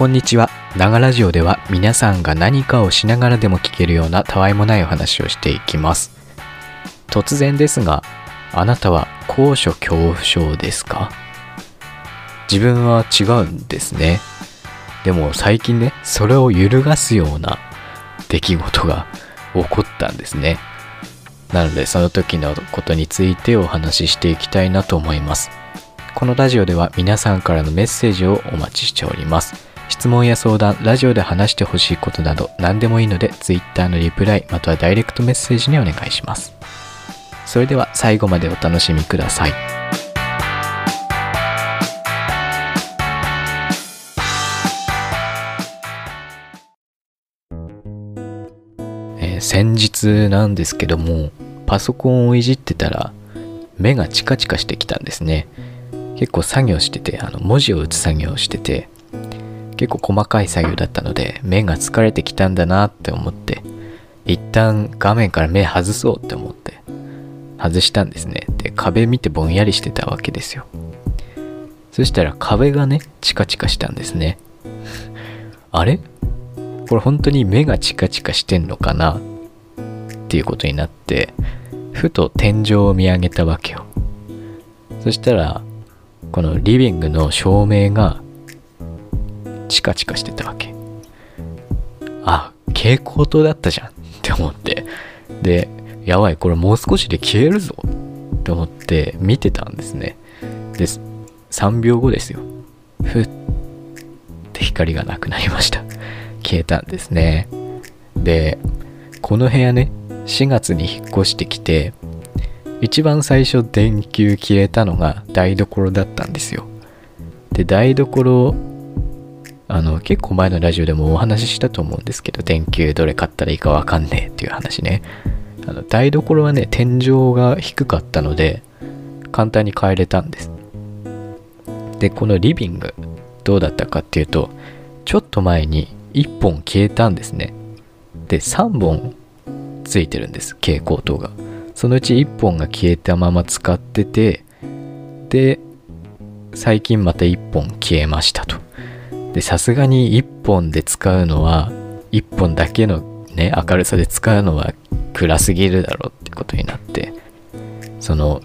こんにちは。ながラジオでは皆さんが何かをしながらでも聞けるようなたわいもないお話をしていきます。突然ですが、あなたは高所恐怖症ですか？自分は違うんですね。でも最近ね、それを揺るがすような出来事が起こったんですね。なのでその時のことについてお話ししていきたいなと思います。このラジオでは皆さんからのメッセージをお待ちしております。質問や相談、ラジオで話してほしいことなど何でもいいので Twitter のリプライまたはダイレクトメッセージにお願いします。それでは最後までお楽しみください。えー先日なんですけどもパソコンをいじってたら目がチカチカしてきたんですね結構作業しててあの文字を打つ作業をしてて結構細かい作業だったので目が疲れてきたんだなって思って一旦画面から目外そうって思って外したんですね。で壁見てぼんやりしてたわけですよ。そしたら壁がねチカチカしたんですね。あれ？これ本当に目がチカチカしてんのかな？っていうことになってふと天井を見上げたわけよ。そしたらこのリビングの照明がチカチカしてたわけ。あ蛍光灯だったじゃん。って思って。でやばいこれもう少しで消えるぞ。って思って見てたんですね。で3秒後ですよ。ふっ。て光がなくなりました。消えたんですね。でこの部屋ね4月に引っ越してきて一番最初電球消えたのが台所だったんですよ。で台所あの結構前のラジオでもお話ししたと思うんですけど電球どれ買ったらいいかわかんねえっていう話ね。あの台所はね天井が低かったので簡単に変えれたんです。でこのリビングどうだったかっていうとちょっと前に1本消えたんですね。で3本ついてるんです蛍光灯が。そのうち1本が消えたまま使っててで最近また1本消えましたと。でさすがに1本で使うのは1本だけのね明るさで使うのは暗すぎるだろうってことになってその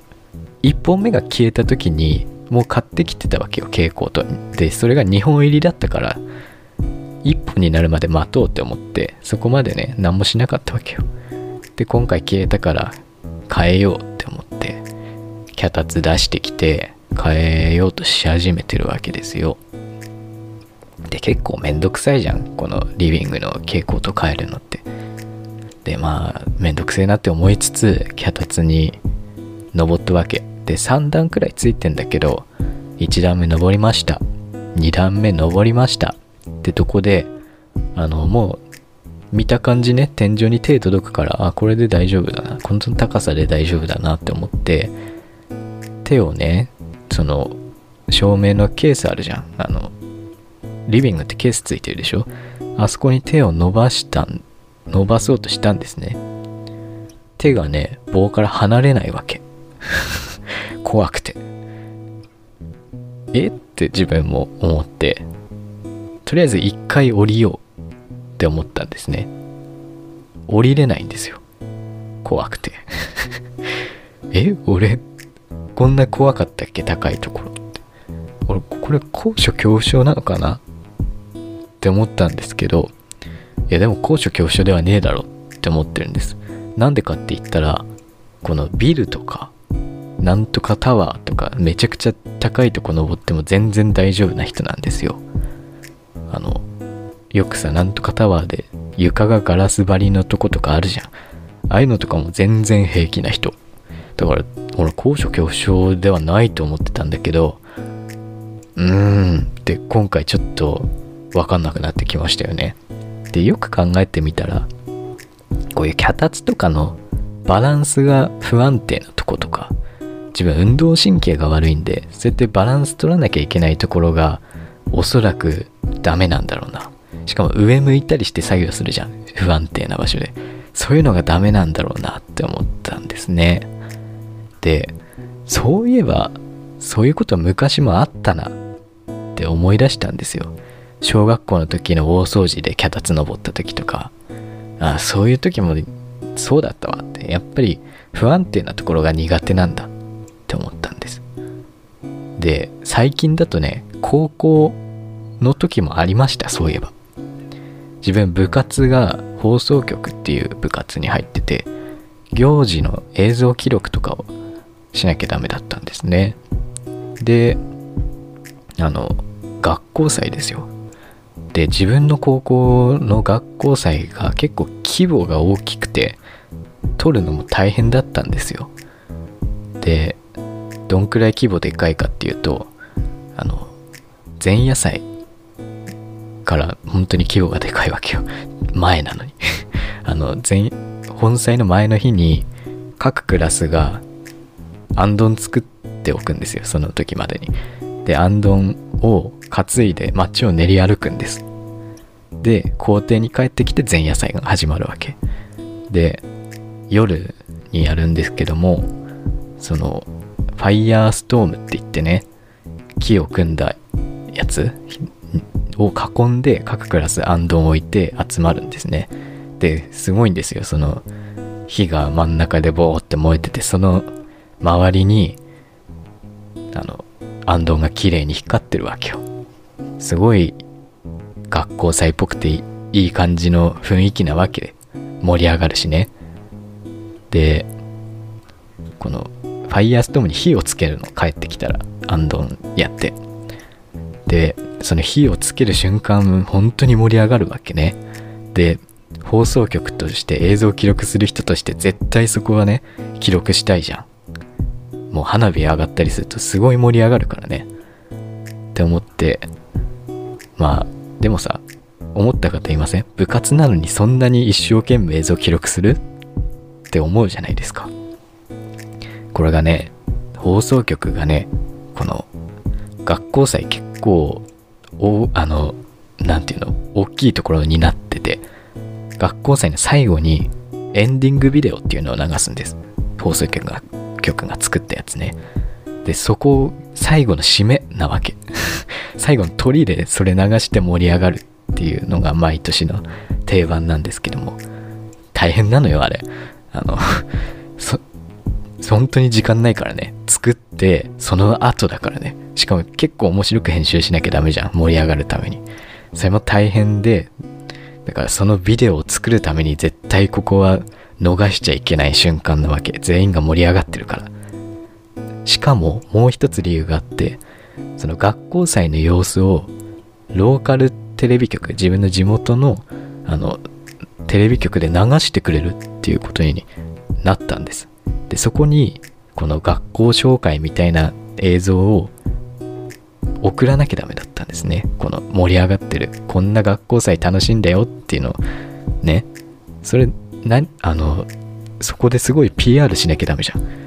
1本目が消えた時にもう買ってきてたわけよ蛍光灯。でそれが2本入りだったから1本になるまで待とうって思ってそこまでね何もしなかったわけよ。で今回消えたから変えようって思って脚立出してきて変えようとし始めてるわけですよ。で結構めんどくさいじゃん。このリビングの蛍光灯変えるのって。でまあめんどくせえなって思いつつ脚立に登ったわけ。で3段くらいついてんだけど1段目登りました。2段目登りました。ってとこであのもう見た感じね天井に手届くからあこれで大丈夫だな。この高さで大丈夫だなって思って手をねその照明のケースあるじゃん。あのリビングってケースついてるでしょ？あそこに手を伸ばしたん伸ばそうとしたんですね。手がね棒から離れないわけ。怖くて。え？って自分も思って。とりあえず一回降りようって思ったんですね。降りれないんですよ。怖くて。え？俺こんな怖かったっけ？高いところって。俺これ高所恐怖症なのかな？って思ったんですけどいやでも高所恐怖症ではねえだろって思ってるんです。なんでかって言ったらこのビルとかなんとかタワーとかめちゃくちゃ高いとこ登っても全然大丈夫な人なんですよ。あのよくさなんとかタワーで床がガラス張りのとことかあるじゃん。ああいうのとかも全然平気な人。だから俺高所恐怖症ではないと思ってたんだけどうーんって今回ちょっと分かんなくなってきましたよね。でよく考えてみたらこういう脚立とかのバランスが不安定なとことか自分運動神経が悪いんでそうやってバランス取らなきゃいけないところがおそらくダメなんだろうな。しかも上向いたりして作業するじゃん。不安定な場所で。そういうのがダメなんだろうなって思ったんですね。でそういえばそういうこと昔もあったなって思い出したんですよ。小学校の時の大掃除で脚立登った時とかあそういう時もそうだったわってやっぱり不安定なところが苦手なんだって思ったんです。で最近だとね高校の時もありましたそういえば。自分部活が放送局っていう部活に入ってて行事の映像記録とかをしなきゃダメだったんですね。であの学校祭ですよ。で自分の高校の学校祭が結構規模が大きくて撮るのも大変だったんですよ。でどんくらい規模でかいかっていうとあの前夜祭から本当に規模がでかいわけよ。前なのに。あの前本祭の前の日に各クラスがあんどん作っておくんですよその時までに。であんどんを担いで街を練り歩くんです。で校庭に帰ってきて前夜祭が始まるわけ。で夜にやるんですけどもそのファイヤーストームって言ってね木を組んだやつを囲んで各クラスあんどんを置いて集まるんですね。ですごいんですよ。その火が真ん中でボーって燃えててその周りにあのあんどんが綺麗に光ってるわけよ。すごい学校祭っぽくていい感じの雰囲気なわけ。で盛り上がるしね。でこのファイヤーストームに火をつけるの。帰ってきたらあんどんやって。でその火をつける瞬間本当に盛り上がるわけね。で放送局として映像を記録する人として絶対そこはね記録したいじゃん。もう花火上がったりするとすごい盛り上がるからね。って思ってまあでもさ思った方いません？部活なのにそんなに一生懸命映像記録する？って思うじゃないですか。これがね放送局がねこの学校祭結構おあの何て言うの？大きいところになってて学校祭の最後にエンディングビデオっていうのを流すんです。放送局が局が作ったやつね。でそこ最後の締めなわけ。最後の鳥でそれ流して盛り上がるっていうのが毎年の定番なんですけども大変なのよあれ。あの そ本当に時間ないからね。作ってその後だからね。しかも結構面白く編集しなきゃダメじゃん。盛り上がるために。それも大変でだからそのビデオを作るために絶対ここは逃しちゃいけない瞬間なわけ。全員が盛り上がってるから。しかももう一つ理由があってその学校祭の様子をローカルテレビ局自分の地元のあのテレビ局で流してくれるっていうことになったんです。でそこにこの学校紹介みたいな映像を送らなきゃダメだったんですね。この盛り上がってるこんな学校祭楽しんだよっていうのをね。それなあのそこですごい PR しなきゃダメじゃん。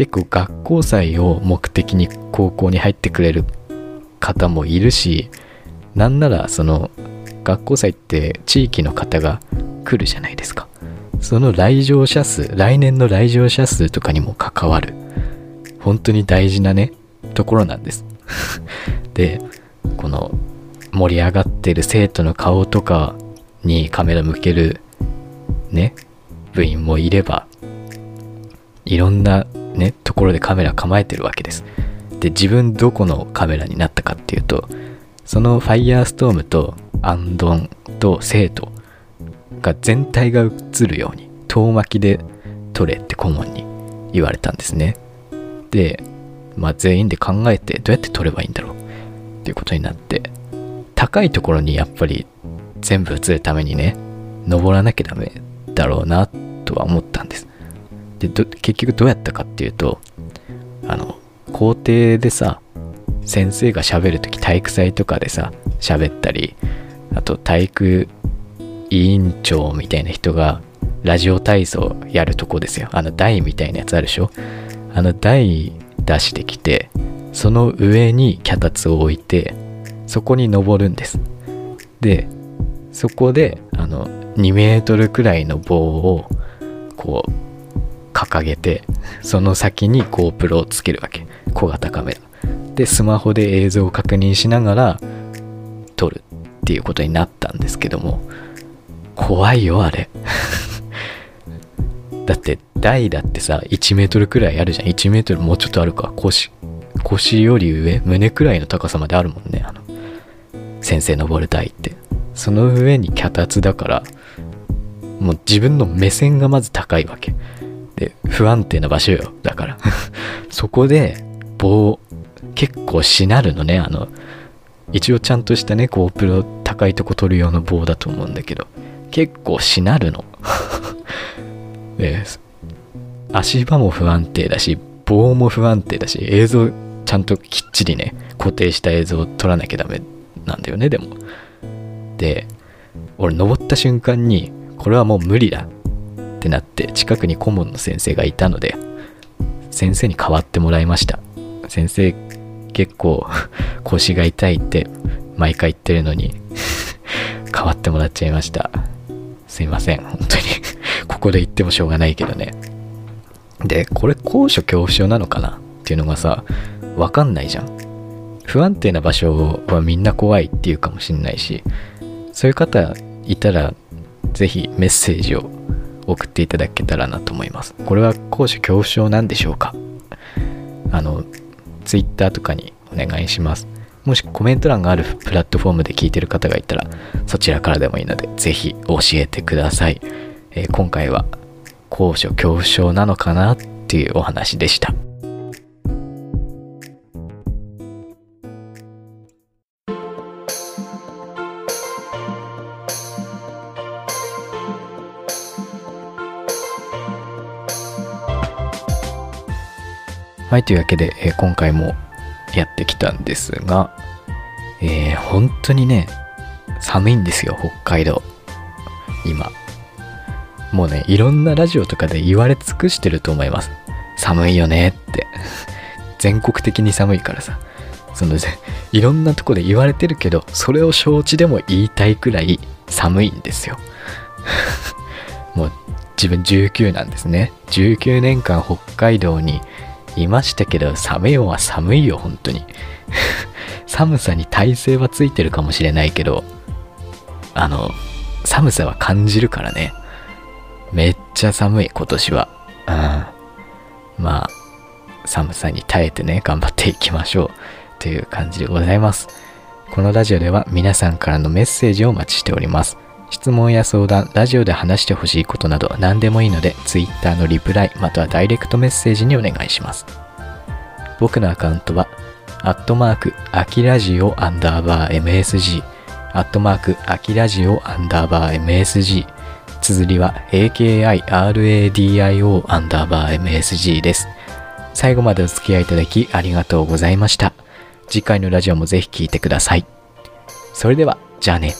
結構学校祭を目的に高校に入ってくれる方もいるしなんならその学校祭って地域の方が来るじゃないですか。その来場者数来年の来場者数とかにも関わる本当に大事なねところなんです。でこの盛り上がってる生徒の顔とかにカメラ向けるね部員もいればいろんなところでカメラ構えてるわけです。で自分どこのカメラになったかっていうとそのファイヤーストームとアンドンと生徒が全体が映るように遠巻きで撮れって顧問に言われたんですね。でまあ全員で考えてどうやって撮ればいいんだろう？っていうことになって高いところにやっぱり全部映るためにね登らなきゃダメだろうなとは思ったんです。で結局どうやったかっていうとあの校庭でさ先生が喋る時体育祭とかでさ喋ったりあと体育委員長みたいな人がラジオ体操やるとこですよ。あの台みたいなやつあるでしょ？あの台出してきてその上に脚立を置いてそこに登るんです。でそこであの2メートルくらいの棒をこう掲げてその先に GoPro をつけるわけ。小型カメラ。でスマホで映像を確認しながら撮るっていうことになったんですけども。怖いよあれ。だって台だってさ1メートルくらいあるじゃん。1メートルもうちょっとあるか。腰腰より上？胸くらいの高さまであるもんね。あの先生登る台って。その上に脚立だからもう自分の目線がまず高いわけ。で不安定な場所よだから。そこで棒結構しなるのねあの一応ちゃんとしたね GoPro 高いとこ撮る用の棒だと思うんだけど。結構しなるの。で足場も不安定だし棒も不安定だし映像ちゃんときっちりね固定した映像を撮らなきゃダメなんだよねでも。で俺登った瞬間にこれはもう無理だ。ってなって近くに顧問の先生がいたので先生に代わってもらいました。先生結構 腰が痛いって毎回言ってるのに 代わってもらっちゃいました。すいません本当に。ここで言ってもしょうがないけどね。でこれ高所恐怖症なのかなっていうのがさわかんないじゃん。不安定な場所はみんな怖いっていうかもしんないしそういう方いたらぜひメッセージを送っていただけたらなと思います。これは高所恐怖症なんでしょうか？あの Twitter とかにお願いします。もしコメント欄があるプラットフォームで聞いてる方がいたらそちらからでもいいのでぜひ教えてください、えー、今回は高所恐怖症なのかなっていうお話でした。はい、というわけで、えー、今回もやってきたんですが、えー、本当にね、寒いんですよ、北海道。今。もうね、いろんなラジオとかで言われ尽くしてると思います。寒いよねって。全国的に寒いからさ。その、いろんなとこで言われてるけど、それを承知でも言いたいくらい寒いんですよ。もう自分19なんですね。19年間北海道にいましたけど、寒いは寒いよ、本当に。寒さに耐性はついてるかもしれないけど、あの、寒さは感じるからね。めっちゃ寒い、今年は。うん。まあ、寒さに耐えてね、頑張っていきましょう。という感じでございます。このラジオでは皆さんからのメッセージをお待ちしております。質問や相談、ラジオで話してほしいことなど何でもいいので、Twitter のリプライまたはダイレクトメッセージにお願いします。僕のアカウントは、アットマーク、アキラジオアンダーバー MSG、アットマーク、アキラジオアンダーバー MSG、綴りは AKIRADIO アンダーバー MSG です。最後までお付き合いいただきありがとうございました。次回のラジオもぜひ聴いてください。それでは、じゃあね。